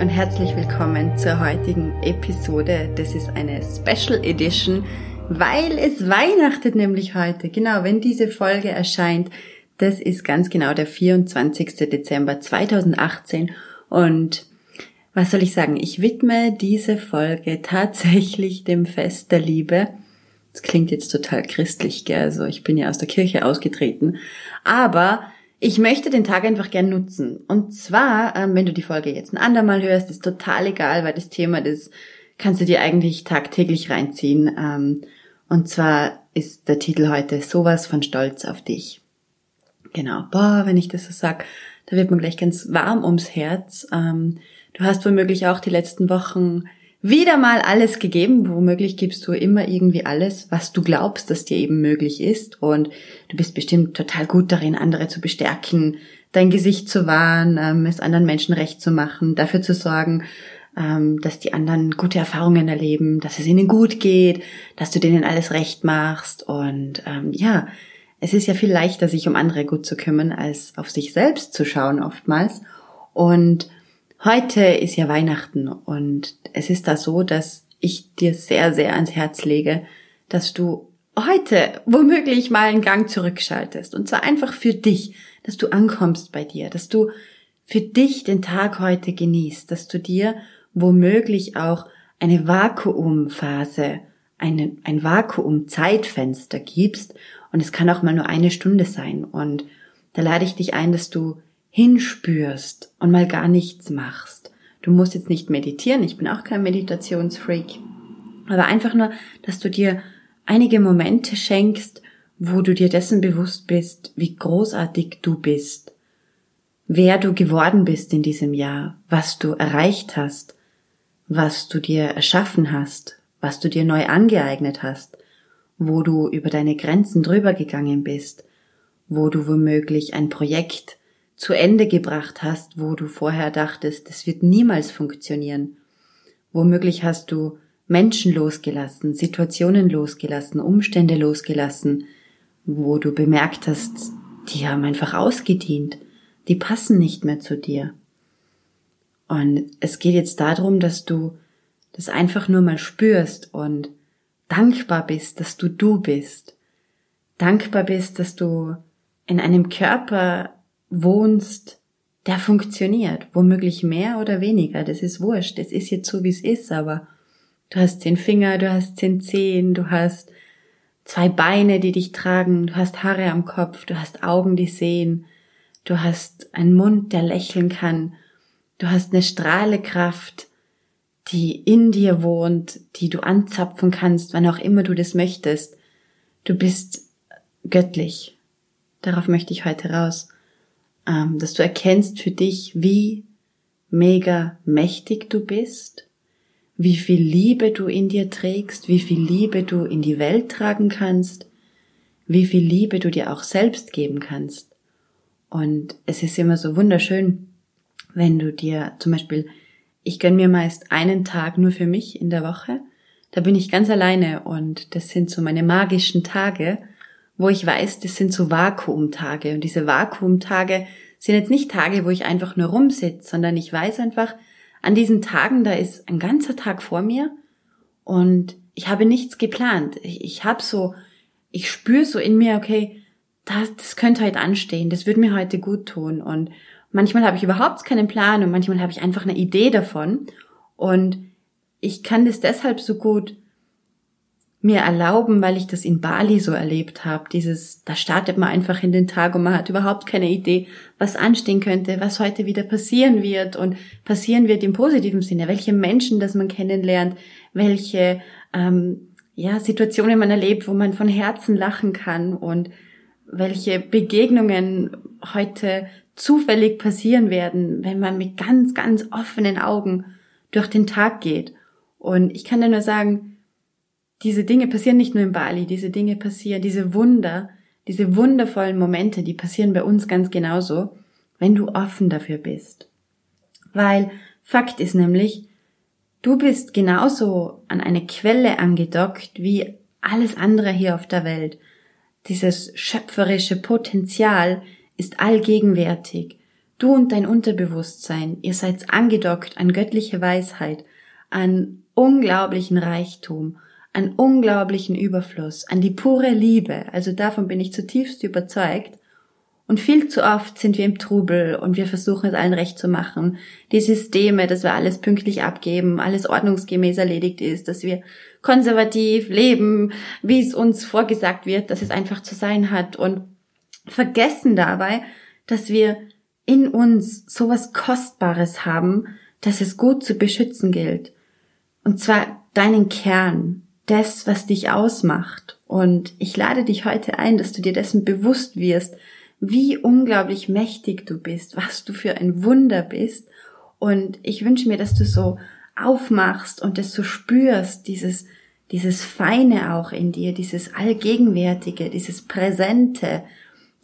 Und herzlich willkommen zur heutigen Episode. Das ist eine Special Edition, weil es weihnachtet nämlich heute. Genau, wenn diese Folge erscheint, das ist ganz genau der 24. Dezember 2018 und was soll ich sagen? Ich widme diese Folge tatsächlich dem Fest der Liebe. Das klingt jetzt total christlich, gell? Also ich bin ja aus der Kirche ausgetreten. Aber ich möchte den Tag einfach gern nutzen. Und zwar, ähm, wenn du die Folge jetzt ein andermal hörst, ist total egal, weil das Thema, das kannst du dir eigentlich tagtäglich reinziehen. Ähm, und zwar ist der Titel heute sowas von Stolz auf dich. Genau, boah, wenn ich das so sag, da wird man gleich ganz warm ums Herz. Ähm, du hast womöglich auch die letzten Wochen wieder mal alles gegeben. Womöglich gibst du immer irgendwie alles, was du glaubst, dass dir eben möglich ist. Und du bist bestimmt total gut darin, andere zu bestärken, dein Gesicht zu wahren, ähm, es anderen Menschen recht zu machen, dafür zu sorgen, ähm, dass die anderen gute Erfahrungen erleben, dass es ihnen gut geht, dass du denen alles recht machst. Und ähm, ja, es ist ja viel leichter, sich um andere gut zu kümmern, als auf sich selbst zu schauen oftmals. Und Heute ist ja Weihnachten und es ist da so, dass ich dir sehr, sehr ans Herz lege, dass du heute womöglich mal einen Gang zurückschaltest. Und zwar einfach für dich, dass du ankommst bei dir, dass du für dich den Tag heute genießt, dass du dir womöglich auch eine Vakuumphase, eine, ein Vakuum-Zeitfenster gibst. Und es kann auch mal nur eine Stunde sein. Und da lade ich dich ein, dass du hinspürst und mal gar nichts machst. Du musst jetzt nicht meditieren, ich bin auch kein Meditationsfreak, aber einfach nur, dass du dir einige Momente schenkst, wo du dir dessen bewusst bist, wie großartig du bist, wer du geworden bist in diesem Jahr, was du erreicht hast, was du dir erschaffen hast, was du dir neu angeeignet hast, wo du über deine Grenzen drüber gegangen bist, wo du womöglich ein Projekt zu Ende gebracht hast, wo du vorher dachtest, das wird niemals funktionieren. Womöglich hast du Menschen losgelassen, Situationen losgelassen, Umstände losgelassen, wo du bemerkt hast, die haben einfach ausgedient, die passen nicht mehr zu dir. Und es geht jetzt darum, dass du das einfach nur mal spürst und dankbar bist, dass du du bist. Dankbar bist, dass du in einem Körper wohnst, der funktioniert. Womöglich mehr oder weniger, das ist wurscht. Es ist jetzt so, wie es ist, aber du hast zehn Finger, du hast zehn Zehen, du hast zwei Beine, die dich tragen, du hast Haare am Kopf, du hast Augen, die sehen, du hast einen Mund, der lächeln kann, du hast eine Strahlekraft, die in dir wohnt, die du anzapfen kannst, wann auch immer du das möchtest. Du bist göttlich. Darauf möchte ich heute raus dass du erkennst für dich, wie mega mächtig du bist, wie viel Liebe du in dir trägst, wie viel Liebe du in die Welt tragen kannst, wie viel Liebe du dir auch selbst geben kannst. Und es ist immer so wunderschön, wenn du dir zum Beispiel, ich gönn mir meist einen Tag nur für mich in der Woche, da bin ich ganz alleine und das sind so meine magischen Tage, wo ich weiß, das sind so Vakuumtage. Und diese Vakuumtage sind jetzt nicht Tage, wo ich einfach nur rumsitze, sondern ich weiß einfach, an diesen Tagen, da ist ein ganzer Tag vor mir und ich habe nichts geplant. Ich, ich habe so, ich spüre so in mir, okay, das, das könnte heute anstehen, das würde mir heute gut tun. Und manchmal habe ich überhaupt keinen Plan und manchmal habe ich einfach eine Idee davon. Und ich kann das deshalb so gut mir erlauben, weil ich das in Bali so erlebt habe. Dieses, da startet man einfach in den Tag und man hat überhaupt keine Idee, was anstehen könnte, was heute wieder passieren wird und passieren wird im positiven Sinne, welche Menschen, das man kennenlernt, welche ähm, ja Situationen man erlebt, wo man von Herzen lachen kann und welche Begegnungen heute zufällig passieren werden, wenn man mit ganz, ganz offenen Augen durch den Tag geht. Und ich kann dir nur sagen, diese Dinge passieren nicht nur in Bali, diese Dinge passieren, diese Wunder, diese wundervollen Momente, die passieren bei uns ganz genauso, wenn du offen dafür bist. Weil Fakt ist nämlich, du bist genauso an eine Quelle angedockt wie alles andere hier auf der Welt. Dieses schöpferische Potenzial ist allgegenwärtig. Du und dein Unterbewusstsein, ihr seid angedockt an göttliche Weisheit, an unglaublichen Reichtum an unglaublichen Überfluss, an die pure Liebe, also davon bin ich zutiefst überzeugt. Und viel zu oft sind wir im Trubel und wir versuchen es allen recht zu machen. Die Systeme, dass wir alles pünktlich abgeben, alles ordnungsgemäß erledigt ist, dass wir konservativ leben, wie es uns vorgesagt wird, dass es einfach zu sein hat und vergessen dabei, dass wir in uns sowas Kostbares haben, dass es gut zu beschützen gilt. Und zwar deinen Kern, das, was dich ausmacht. Und ich lade dich heute ein, dass du dir dessen bewusst wirst, wie unglaublich mächtig du bist, was du für ein Wunder bist. Und ich wünsche mir, dass du so aufmachst und das so spürst, dieses, dieses Feine auch in dir, dieses Allgegenwärtige, dieses Präsente,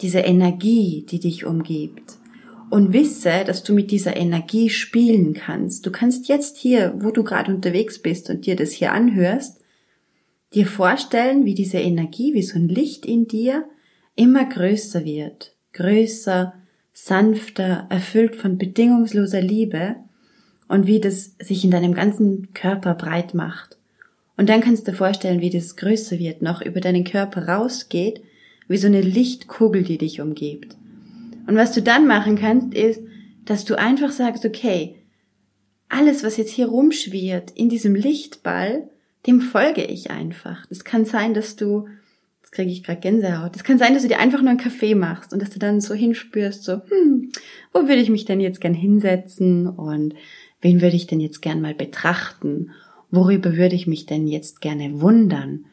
diese Energie, die dich umgibt. Und wisse, dass du mit dieser Energie spielen kannst. Du kannst jetzt hier, wo du gerade unterwegs bist und dir das hier anhörst, dir vorstellen, wie diese Energie, wie so ein Licht in dir immer größer wird, größer, sanfter, erfüllt von bedingungsloser Liebe und wie das sich in deinem ganzen Körper breit macht. Und dann kannst du dir vorstellen, wie das größer wird, noch über deinen Körper rausgeht, wie so eine Lichtkugel, die dich umgibt. Und was du dann machen kannst, ist, dass du einfach sagst, okay, alles, was jetzt hier rumschwirrt in diesem Lichtball, dem folge ich einfach. Das kann sein, dass du, jetzt kriege ich gerade Gänsehaut, das kann sein, dass du dir einfach nur einen Kaffee machst und dass du dann so hinspürst, so, hm, wo würde ich mich denn jetzt gern hinsetzen und wen würde ich denn jetzt gern mal betrachten? Worüber würde ich mich denn jetzt gerne wundern?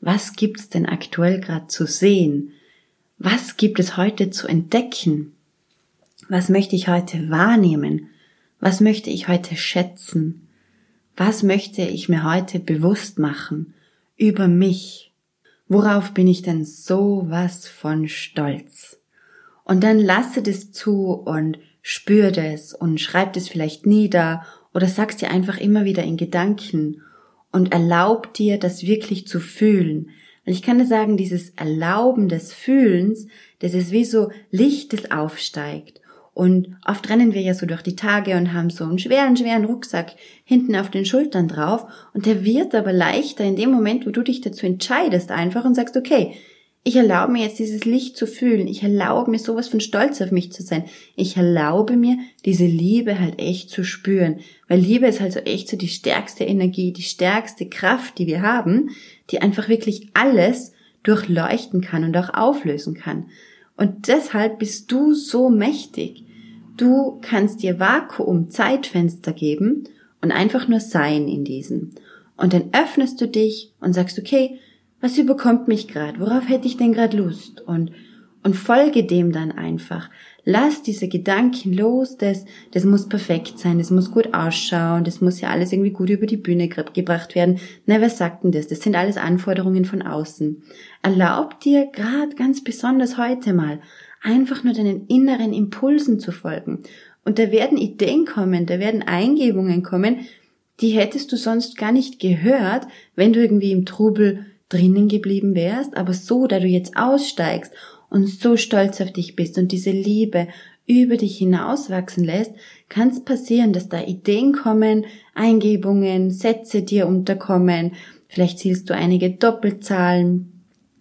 Was gibt's denn aktuell gerade zu sehen? Was gibt es heute zu entdecken? Was möchte ich heute wahrnehmen? Was möchte ich heute schätzen? Was möchte ich mir heute bewusst machen über mich? Worauf bin ich denn so was von stolz? Und dann lasse das zu und spür das und schreib das vielleicht nieder oder sag's dir einfach immer wieder in Gedanken und erlaub dir, das wirklich zu fühlen. Und ich kann dir sagen, dieses Erlauben des Fühlens, das ist wie so Licht, das aufsteigt. Und oft rennen wir ja so durch die Tage und haben so einen schweren, schweren Rucksack hinten auf den Schultern drauf. Und der wird aber leichter in dem Moment, wo du dich dazu entscheidest einfach und sagst, okay, ich erlaube mir jetzt dieses Licht zu fühlen. Ich erlaube mir sowas von stolz auf mich zu sein. Ich erlaube mir diese Liebe halt echt zu spüren. Weil Liebe ist halt so echt so die stärkste Energie, die stärkste Kraft, die wir haben, die einfach wirklich alles durchleuchten kann und auch auflösen kann. Und deshalb bist du so mächtig. Du kannst dir Vakuum Zeitfenster geben und einfach nur sein in diesem. Und dann öffnest du dich und sagst, okay, was überkommt mich gerade? Worauf hätte ich denn gerade Lust? Und und folge dem dann einfach. Lass diese Gedanken los, das, das muss perfekt sein, das muss gut ausschauen, das muss ja alles irgendwie gut über die Bühne gebracht werden. Na, wer sagt denn das? Das sind alles Anforderungen von außen. Erlaub dir gerade ganz besonders heute mal einfach nur deinen inneren Impulsen zu folgen. Und da werden Ideen kommen, da werden Eingebungen kommen, die hättest du sonst gar nicht gehört, wenn du irgendwie im Trubel drinnen geblieben wärst, aber so, da du jetzt aussteigst und so stolz auf dich bist und diese Liebe über dich hinauswachsen lässt, kann es passieren, dass da Ideen kommen, Eingebungen, Sätze dir unterkommen, vielleicht zielst du einige Doppelzahlen,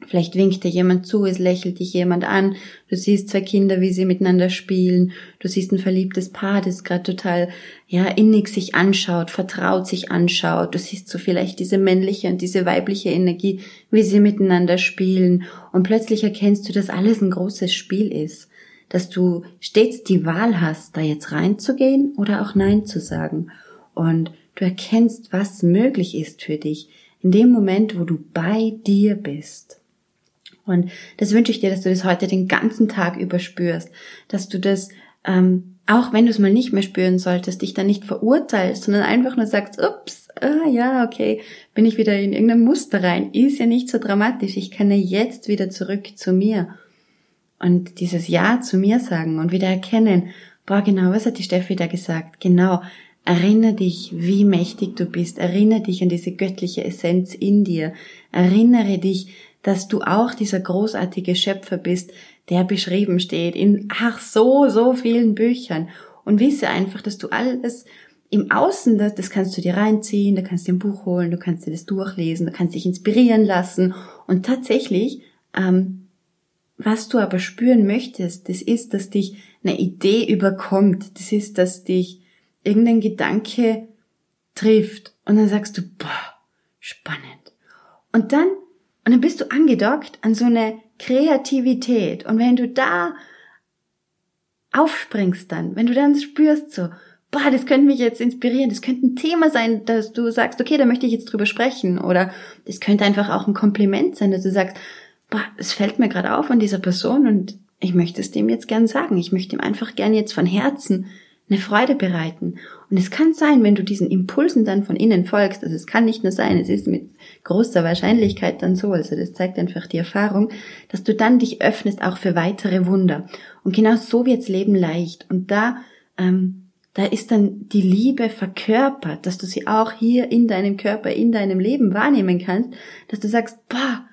Vielleicht winkt dir jemand zu, es lächelt dich jemand an, du siehst zwei Kinder, wie sie miteinander spielen, du siehst ein verliebtes Paar, das gerade total, ja, innig sich anschaut, vertraut sich anschaut, du siehst so vielleicht diese männliche und diese weibliche Energie, wie sie miteinander spielen. Und plötzlich erkennst du, dass alles ein großes Spiel ist, dass du stets die Wahl hast, da jetzt reinzugehen oder auch Nein zu sagen. Und du erkennst, was möglich ist für dich in dem Moment, wo du bei dir bist. Und das wünsche ich dir, dass du das heute den ganzen Tag über spürst, dass du das, ähm, auch wenn du es mal nicht mehr spüren solltest, dich dann nicht verurteilst, sondern einfach nur sagst, ups, ah ja, okay, bin ich wieder in irgendein Muster rein, ist ja nicht so dramatisch, ich kann ja jetzt wieder zurück zu mir. Und dieses Ja zu mir sagen und wieder erkennen, boah, genau, was hat die Steffi da gesagt? Genau, Erinnere dich, wie mächtig du bist. Erinnere dich an diese göttliche Essenz in dir. Erinnere dich, dass du auch dieser großartige Schöpfer bist, der beschrieben steht in ach so, so vielen Büchern. Und wisse einfach, dass du alles im Außen, das, das kannst du dir reinziehen, da kannst du ein Buch holen, du kannst dir das durchlesen, du kannst dich inspirieren lassen. Und tatsächlich, ähm, was du aber spüren möchtest, das ist, dass dich eine Idee überkommt. Das ist, dass dich irgendein Gedanke trifft. Und dann sagst du, boah, spannend. Und dann und dann bist du angedockt an so eine Kreativität. Und wenn du da aufspringst dann, wenn du dann spürst so, boah, das könnte mich jetzt inspirieren, das könnte ein Thema sein, dass du sagst, okay, da möchte ich jetzt drüber sprechen. Oder das könnte einfach auch ein Kompliment sein, dass du sagst, boah, es fällt mir gerade auf an dieser Person und ich möchte es dem jetzt gern sagen. Ich möchte ihm einfach gern jetzt von Herzen eine Freude bereiten. Und es kann sein, wenn du diesen Impulsen dann von innen folgst, also es kann nicht nur sein, es ist mit großer Wahrscheinlichkeit dann so, also das zeigt einfach die Erfahrung, dass du dann dich öffnest auch für weitere Wunder. Und genau so wird's Leben leicht. Und da, ähm, da ist dann die Liebe verkörpert, dass du sie auch hier in deinem Körper, in deinem Leben wahrnehmen kannst, dass du sagst, boah,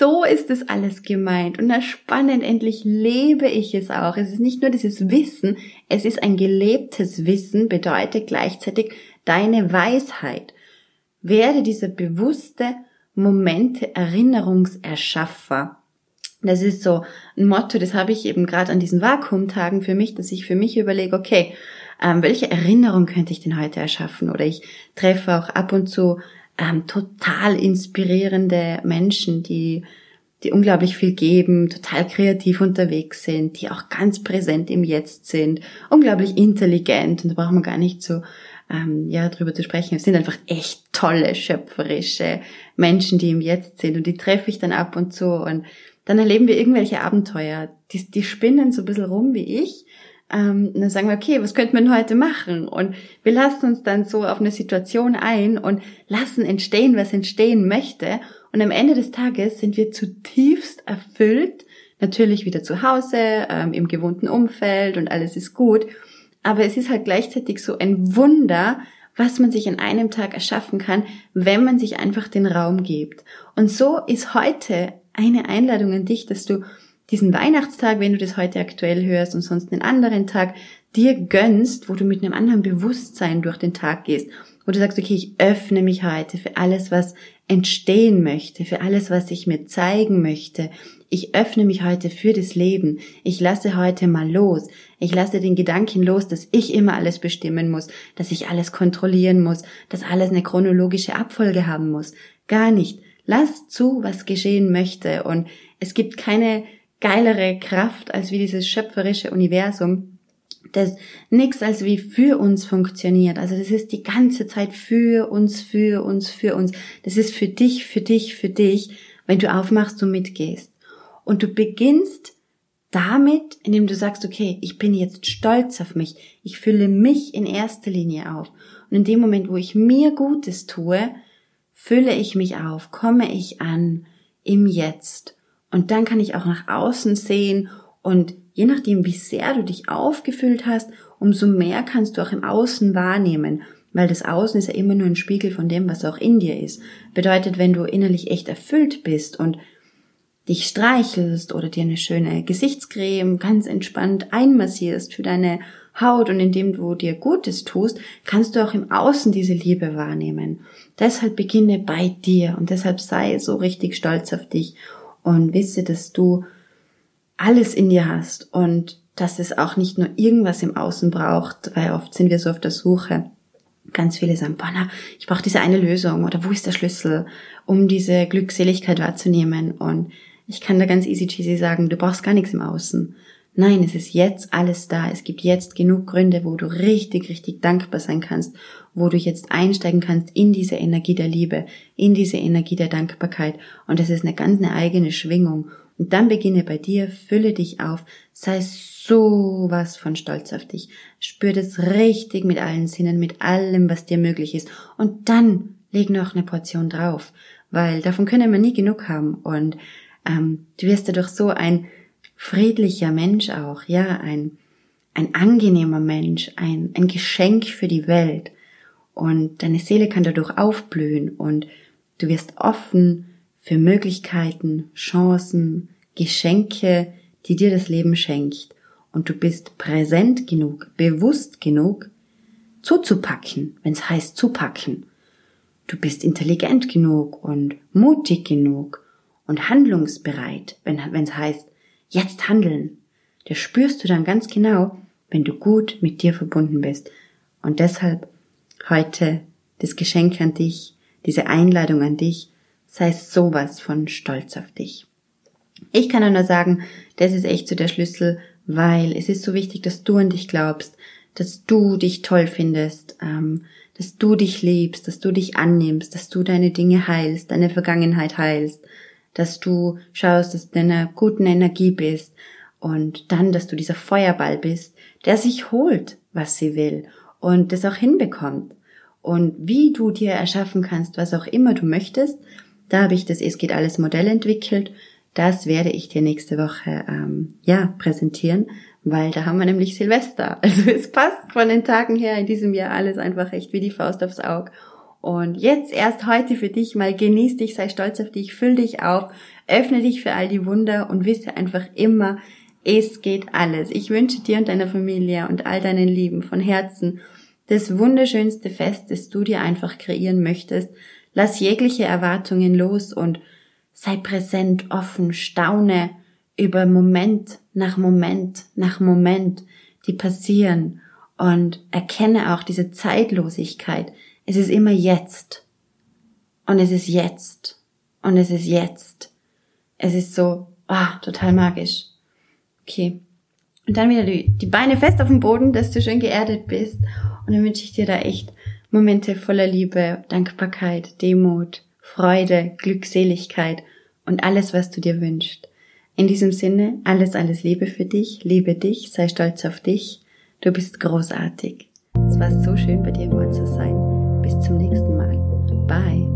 so ist es alles gemeint. Und das spannend, endlich lebe ich es auch. Es ist nicht nur dieses Wissen, es ist ein gelebtes Wissen, bedeutet gleichzeitig deine Weisheit. Werde dieser bewusste Momente Erinnerungserschaffer. Das ist so ein Motto, das habe ich eben gerade an diesen Vakuumtagen für mich, dass ich für mich überlege, okay, ähm, welche Erinnerung könnte ich denn heute erschaffen? Oder ich treffe auch ab und zu ähm, total inspirierende Menschen, die die unglaublich viel geben, total kreativ unterwegs sind, die auch ganz präsent im Jetzt sind, unglaublich intelligent und da braucht man gar nicht so ähm, ja drüber zu sprechen. Es sind einfach echt tolle schöpferische Menschen, die im Jetzt sind und die treffe ich dann ab und zu und dann erleben wir irgendwelche Abenteuer. Die, die spinnen so ein bisschen rum wie ich ähm, dann sagen wir, okay, was könnte man heute machen? Und wir lassen uns dann so auf eine Situation ein und lassen entstehen, was entstehen möchte. Und am Ende des Tages sind wir zutiefst erfüllt, natürlich wieder zu Hause, ähm, im gewohnten Umfeld und alles ist gut. Aber es ist halt gleichzeitig so ein Wunder, was man sich in einem Tag erschaffen kann, wenn man sich einfach den Raum gibt. Und so ist heute eine Einladung an dich, dass du diesen Weihnachtstag, wenn du das heute aktuell hörst und sonst einen anderen Tag, dir gönnst, wo du mit einem anderen Bewusstsein durch den Tag gehst, wo du sagst, okay, ich öffne mich heute für alles, was entstehen möchte, für alles, was ich mir zeigen möchte. Ich öffne mich heute für das Leben. Ich lasse heute mal los. Ich lasse den Gedanken los, dass ich immer alles bestimmen muss, dass ich alles kontrollieren muss, dass alles eine chronologische Abfolge haben muss. Gar nicht. Lass zu, was geschehen möchte. Und es gibt keine geilere Kraft als wie dieses schöpferische Universum, das nichts als wie für uns funktioniert. Also das ist die ganze Zeit für uns, für uns, für uns. Das ist für dich, für dich, für dich, wenn du aufmachst und mitgehst. Und du beginnst damit, indem du sagst, okay, ich bin jetzt stolz auf mich. Ich fülle mich in erster Linie auf. Und in dem Moment, wo ich mir Gutes tue, fülle ich mich auf, komme ich an im Jetzt. Und dann kann ich auch nach außen sehen und je nachdem, wie sehr du dich aufgefüllt hast, umso mehr kannst du auch im Außen wahrnehmen, weil das Außen ist ja immer nur ein Spiegel von dem, was auch in dir ist. Bedeutet, wenn du innerlich echt erfüllt bist und dich streichelst oder dir eine schöne Gesichtscreme ganz entspannt einmassierst für deine Haut und indem du dir Gutes tust, kannst du auch im Außen diese Liebe wahrnehmen. Deshalb beginne bei dir und deshalb sei so richtig stolz auf dich und wisse, dass du alles in dir hast und dass es auch nicht nur irgendwas im Außen braucht, weil oft sind wir so auf der Suche. Ganz viele sagen, boah, na, ich brauche diese eine Lösung oder wo ist der Schlüssel, um diese Glückseligkeit wahrzunehmen. Und ich kann da ganz easy cheesy sagen, du brauchst gar nichts im Außen. Nein, es ist jetzt alles da. Es gibt jetzt genug Gründe, wo du richtig, richtig dankbar sein kannst, wo du jetzt einsteigen kannst in diese Energie der Liebe, in diese Energie der Dankbarkeit. Und das ist eine ganz eine eigene Schwingung. Und dann beginne bei dir, fülle dich auf, sei sowas von stolz auf dich. Spür das richtig mit allen Sinnen, mit allem, was dir möglich ist. Und dann leg noch eine Portion drauf, weil davon können wir nie genug haben. Und ähm, du wirst dadurch so ein friedlicher Mensch auch, ja, ein, ein angenehmer Mensch, ein, ein Geschenk für die Welt. Und deine Seele kann dadurch aufblühen und du wirst offen für Möglichkeiten, Chancen, Geschenke, die dir das Leben schenkt. Und du bist präsent genug, bewusst genug, zuzupacken, wenn es heißt zupacken. Du bist intelligent genug und mutig genug und handlungsbereit, wenn es heißt jetzt handeln. Das spürst du dann ganz genau, wenn du gut mit dir verbunden bist. Und deshalb heute das Geschenk an dich, diese Einladung an dich, sei sowas von stolz auf dich. Ich kann nur sagen, das ist echt so der Schlüssel, weil es ist so wichtig, dass du an dich glaubst, dass du dich toll findest, ähm, dass du dich liebst, dass du dich annimmst, dass du deine Dinge heilst, deine Vergangenheit heilst, dass du schaust, dass du in einer guten Energie bist und dann, dass du dieser Feuerball bist, der sich holt, was sie will und das auch hinbekommt. Und wie du dir erschaffen kannst, was auch immer du möchtest, da habe ich das Es geht alles Modell entwickelt. Das werde ich dir nächste Woche ähm, ja präsentieren, weil da haben wir nämlich Silvester. Also es passt von den Tagen her in diesem Jahr alles einfach echt wie die Faust aufs Auge. Und jetzt erst heute für dich mal genieß dich, sei stolz auf dich, füll dich auf, öffne dich für all die Wunder und wisse einfach immer, es geht alles. Ich wünsche dir und deiner Familie und all deinen Lieben von Herzen das wunderschönste Fest, das du dir einfach kreieren möchtest. Lass jegliche Erwartungen los und sei präsent, offen, staune über Moment nach Moment nach Moment, die passieren und erkenne auch diese Zeitlosigkeit, es ist immer jetzt. Und es ist jetzt. Und es ist jetzt. Es ist so, ah, total magisch. Okay. Und dann wieder die, Beine fest auf dem Boden, dass du schön geerdet bist. Und dann wünsche ich dir da echt Momente voller Liebe, Dankbarkeit, Demut, Freude, Glückseligkeit und alles, was du dir wünschst. In diesem Sinne, alles, alles Liebe für dich, liebe dich, sei stolz auf dich. Du bist großartig. Es war so schön, bei dir im Ort zu sein. Bis zum nächsten Mal. Bye.